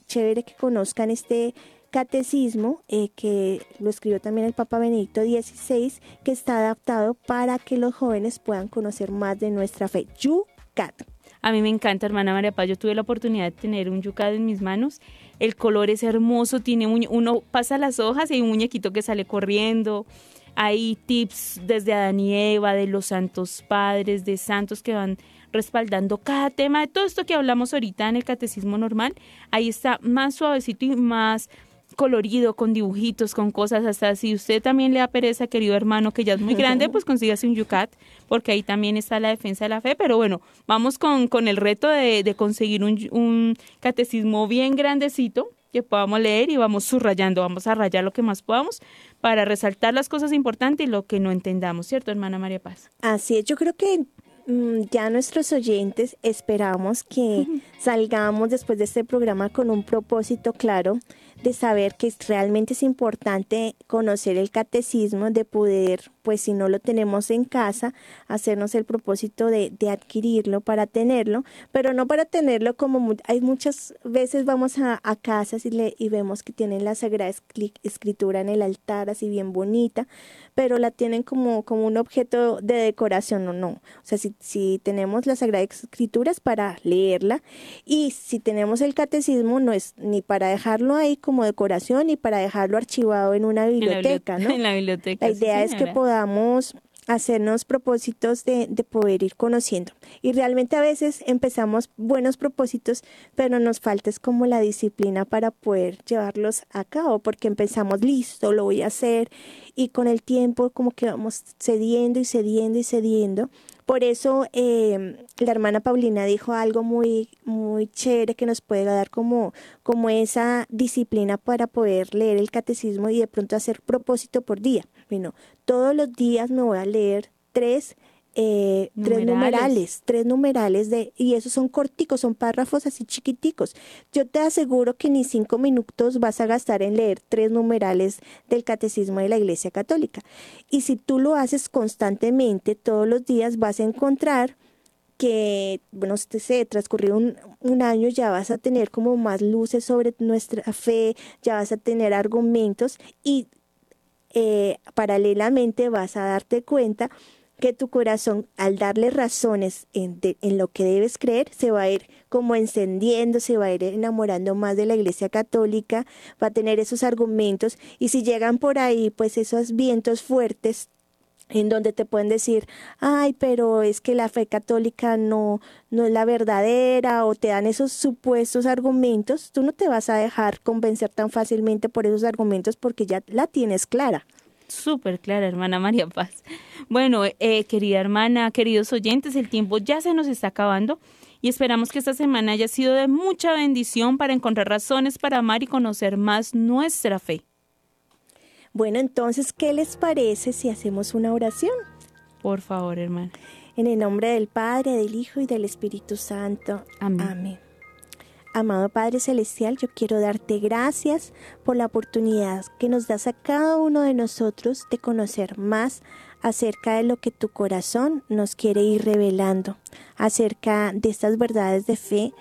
chévere que conozcan este catecismo eh, que lo escribió también el Papa Benedicto XVI, que está adaptado para que los jóvenes puedan conocer más de nuestra fe. yucat. A mí me encanta, hermana María Paz. Yo tuve la oportunidad de tener un yucat en mis manos. El color es hermoso, tiene uno pasa las hojas y un muñequito que sale corriendo. Hay tips desde Adán y Eva, de los santos padres, de santos que van respaldando cada tema de todo esto que hablamos ahorita en el catecismo normal. Ahí está más suavecito y más colorido, con dibujitos, con cosas, hasta si usted también le da pereza, querido hermano, que ya es muy <laughs> grande, pues consígase un yucat, porque ahí también está la defensa de la fe, pero bueno, vamos con, con el reto de, de conseguir un, un, catecismo bien grandecito que podamos leer y vamos subrayando, vamos a rayar lo que más podamos para resaltar las cosas importantes y lo que no entendamos, ¿cierto, hermana María Paz? Así es, yo creo que ya nuestros oyentes esperamos que salgamos después de este programa con un propósito claro de saber que realmente es importante conocer el catecismo, de poder, pues si no lo tenemos en casa, hacernos el propósito de, de adquirirlo para tenerlo, pero no para tenerlo como hay muchas veces vamos a, a casas y, le, y vemos que tienen la Sagrada Escritura en el altar, así bien bonita, pero la tienen como, como un objeto de decoración o no. O sea, si, si tenemos la Sagrada Escritura es para leerla y si tenemos el catecismo no es ni para dejarlo ahí como decoración y para dejarlo archivado en una biblioteca, en ¿no? <laughs> En la biblioteca. La idea sí, es que podamos hacernos propósitos de, de, poder ir conociendo. Y realmente a veces empezamos buenos propósitos, pero nos falta es como la disciplina para poder llevarlos a cabo, porque empezamos listo, lo voy a hacer, y con el tiempo como que vamos cediendo y cediendo y cediendo. Por eso eh, la hermana Paulina dijo algo muy, muy chévere que nos puede dar como, como esa disciplina para poder leer el catecismo y de pronto hacer propósito por día. Bueno, todos los días me voy a leer tres eh, numerales. tres numerales, tres numerales de, y esos son corticos, son párrafos así chiquiticos. Yo te aseguro que ni cinco minutos vas a gastar en leer tres numerales del catecismo de la Iglesia Católica. Y si tú lo haces constantemente, todos los días vas a encontrar que, bueno, se sé, transcurrido un, un, año ya vas a tener como más luces sobre nuestra fe, ya vas a tener argumentos y eh, paralelamente vas a darte cuenta que tu corazón, al darle razones en, de, en, lo que debes creer, se va a ir como encendiendo, se va a ir enamorando más de la Iglesia Católica, va a tener esos argumentos y si llegan por ahí, pues esos vientos fuertes en donde te pueden decir, ay, pero es que la fe católica no, no es la verdadera, o te dan esos supuestos argumentos, tú no te vas a dejar convencer tan fácilmente por esos argumentos porque ya la tienes clara súper clara, hermana María Paz. Bueno, eh, querida hermana, queridos oyentes, el tiempo ya se nos está acabando y esperamos que esta semana haya sido de mucha bendición para encontrar razones para amar y conocer más nuestra fe. Bueno, entonces, ¿qué les parece si hacemos una oración? Por favor, hermana. En el nombre del Padre, del Hijo y del Espíritu Santo. Amén. Amén. Amado Padre Celestial, yo quiero darte gracias por la oportunidad que nos das a cada uno de nosotros de conocer más acerca de lo que tu corazón nos quiere ir revelando, acerca de estas verdades de fe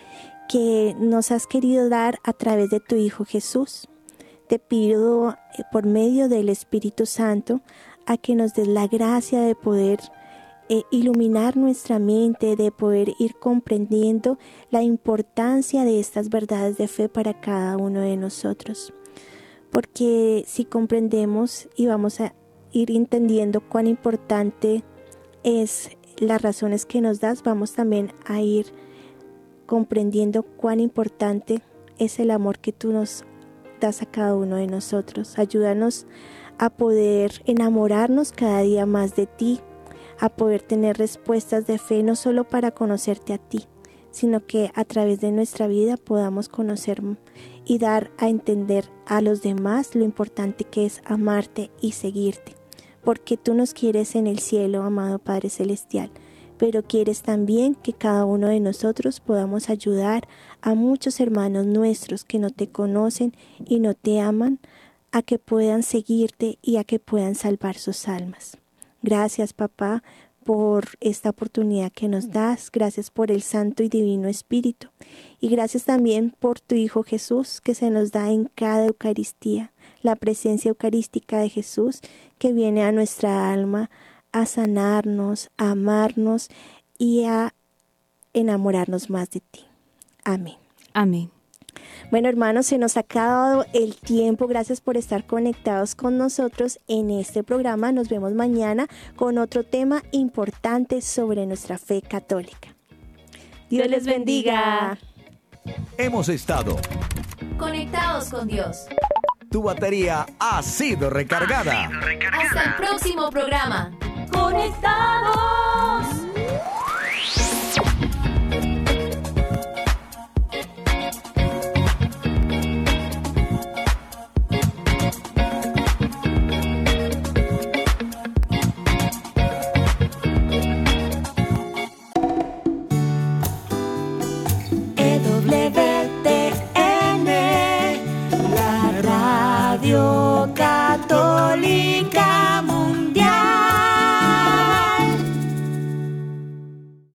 que nos has querido dar a través de tu Hijo Jesús. Te pido eh, por medio del Espíritu Santo a que nos des la gracia de poder eh, iluminar nuestra mente, de poder ir comprendiendo la importancia de estas verdades de fe para cada uno de nosotros. Porque si comprendemos y vamos a ir entendiendo cuán importante es las razones que nos das, vamos también a ir comprendiendo cuán importante es el amor que tú nos a cada uno de nosotros. Ayúdanos a poder enamorarnos cada día más de ti, a poder tener respuestas de fe no solo para conocerte a ti, sino que a través de nuestra vida podamos conocer y dar a entender a los demás lo importante que es amarte y seguirte, porque tú nos quieres en el cielo, amado Padre Celestial, pero quieres también que cada uno de nosotros podamos ayudar a muchos hermanos nuestros que no te conocen y no te aman, a que puedan seguirte y a que puedan salvar sus almas. Gracias, papá, por esta oportunidad que nos das. Gracias por el Santo y Divino Espíritu. Y gracias también por tu Hijo Jesús que se nos da en cada Eucaristía. La presencia eucarística de Jesús que viene a nuestra alma a sanarnos, a amarnos y a enamorarnos más de ti. Amén. Amén. Bueno, hermanos, se nos ha acabado el tiempo. Gracias por estar conectados con nosotros en este programa. Nos vemos mañana con otro tema importante sobre nuestra fe católica. Dios, les bendiga. Hemos estado. Conectados con Dios. Tu batería ha sido recargada. Hasta el próximo programa. Conectados.